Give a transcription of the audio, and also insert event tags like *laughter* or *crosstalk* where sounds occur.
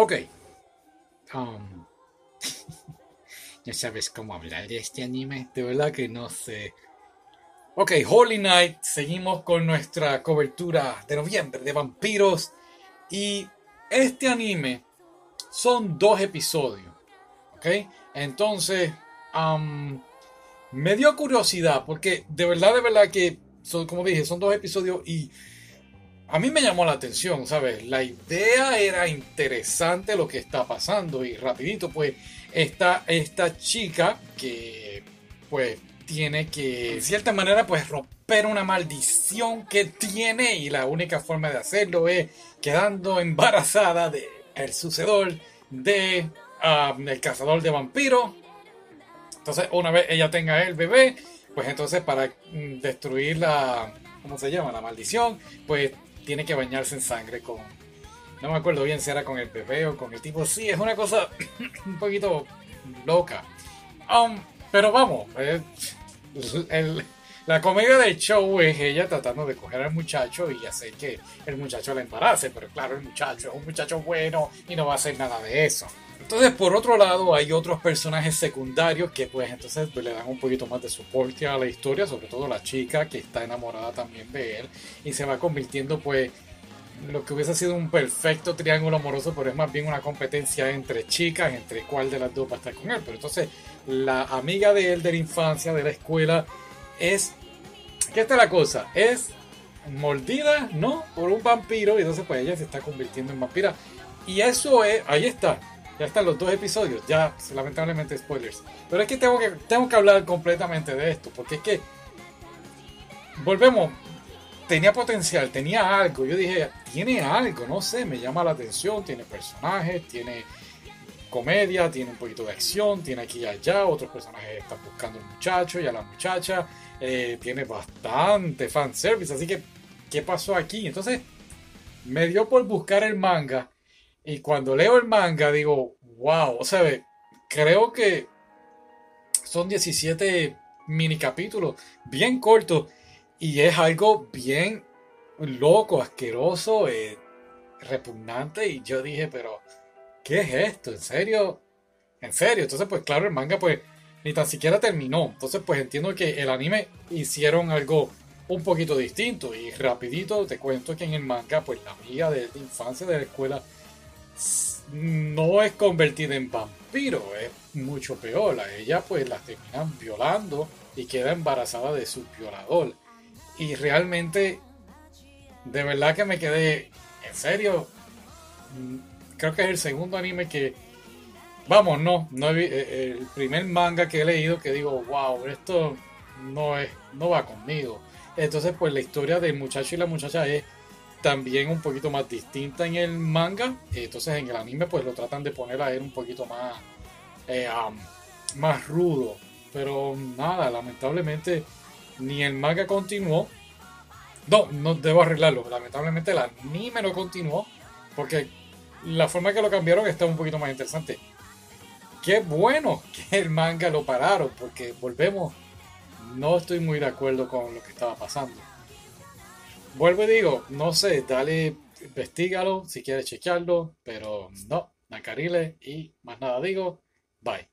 Ok. Um, *laughs* ya sabes cómo hablar de este anime. De verdad que no sé. Ok, Holy Night. Seguimos con nuestra cobertura de noviembre de vampiros. Y este anime son dos episodios. Ok. Entonces, um, me dio curiosidad porque de verdad, de verdad que, son, como dije, son dos episodios y a mí me llamó la atención, ¿sabes? La idea era interesante lo que está pasando y rapidito pues está esta chica que pues tiene que cierta manera pues romper una maldición que tiene y la única forma de hacerlo es quedando embarazada de el sucedor de ah, el cazador de vampiros. Entonces una vez ella tenga el bebé pues entonces para mm, destruir la ¿cómo se llama? la maldición pues tiene que bañarse en sangre con... No me acuerdo bien si era con el bebé o con el tipo. Sí, es una cosa *clears throat* un poquito loca. Um, pero vamos, eh, la comedia del show es ella tratando de coger al muchacho y hacer que el muchacho la embarace. Pero claro, el muchacho es un muchacho bueno y no va a hacer nada de eso. Entonces, por otro lado, hay otros personajes secundarios que pues entonces le dan un poquito más de soporte a la historia, sobre todo la chica que está enamorada también de él y se va convirtiendo pues lo que hubiese sido un perfecto triángulo amoroso, pero es más bien una competencia entre chicas, entre cuál de las dos va a estar con él. Pero entonces la amiga de él de la infancia, de la escuela, es... ¿Qué está la cosa? Es mordida, ¿no? Por un vampiro y entonces pues ella se está convirtiendo en vampira. Y eso es, ahí está, ya están los dos episodios, ya lamentablemente spoilers. Pero es que tengo que, tengo que hablar completamente de esto, porque es que volvemos, tenía potencial, tenía algo. Yo dije, tiene algo, no sé, me llama la atención, tiene personajes, tiene comedia, tiene un poquito de acción, tiene aquí y allá, otros personajes están buscando al muchacho y a la muchacha, eh, tiene bastante fanservice, así que, ¿qué pasó aquí? Entonces, me dio por buscar el manga y cuando leo el manga digo, wow, o sea, creo que son 17 mini capítulos, bien cortos, y es algo bien loco, asqueroso, eh, repugnante, y yo dije, pero, ¿qué es esto? ¿En serio? ¿En serio? Entonces, pues claro, el manga pues ni tan siquiera terminó. Entonces, pues entiendo que el anime hicieron algo un poquito distinto y rapidito te cuento que en el manga, pues la amiga de infancia de la escuela no es convertida en vampiro, es mucho peor. A ella pues la terminan violando y queda embarazada de su violador. Y realmente, de verdad que me quedé, en serio, creo que es el segundo anime que, vamos, no, no eh, el primer manga que he leído que digo, wow, esto no es, no va conmigo. Entonces pues la historia del muchacho y la muchacha es también un poquito más distinta en el manga. Entonces en el anime pues lo tratan de poner a él un poquito más, eh, más rudo. Pero nada, lamentablemente ni el manga continuó. No, no debo arreglarlo. Lamentablemente el anime no continuó. Porque la forma que lo cambiaron está un poquito más interesante. Qué bueno que el manga lo pararon. Porque volvemos. No estoy muy de acuerdo con lo que estaba pasando. Vuelvo y digo, no sé, dale, investigalo si quieres chequearlo, pero no, Nacarile y más nada digo, bye.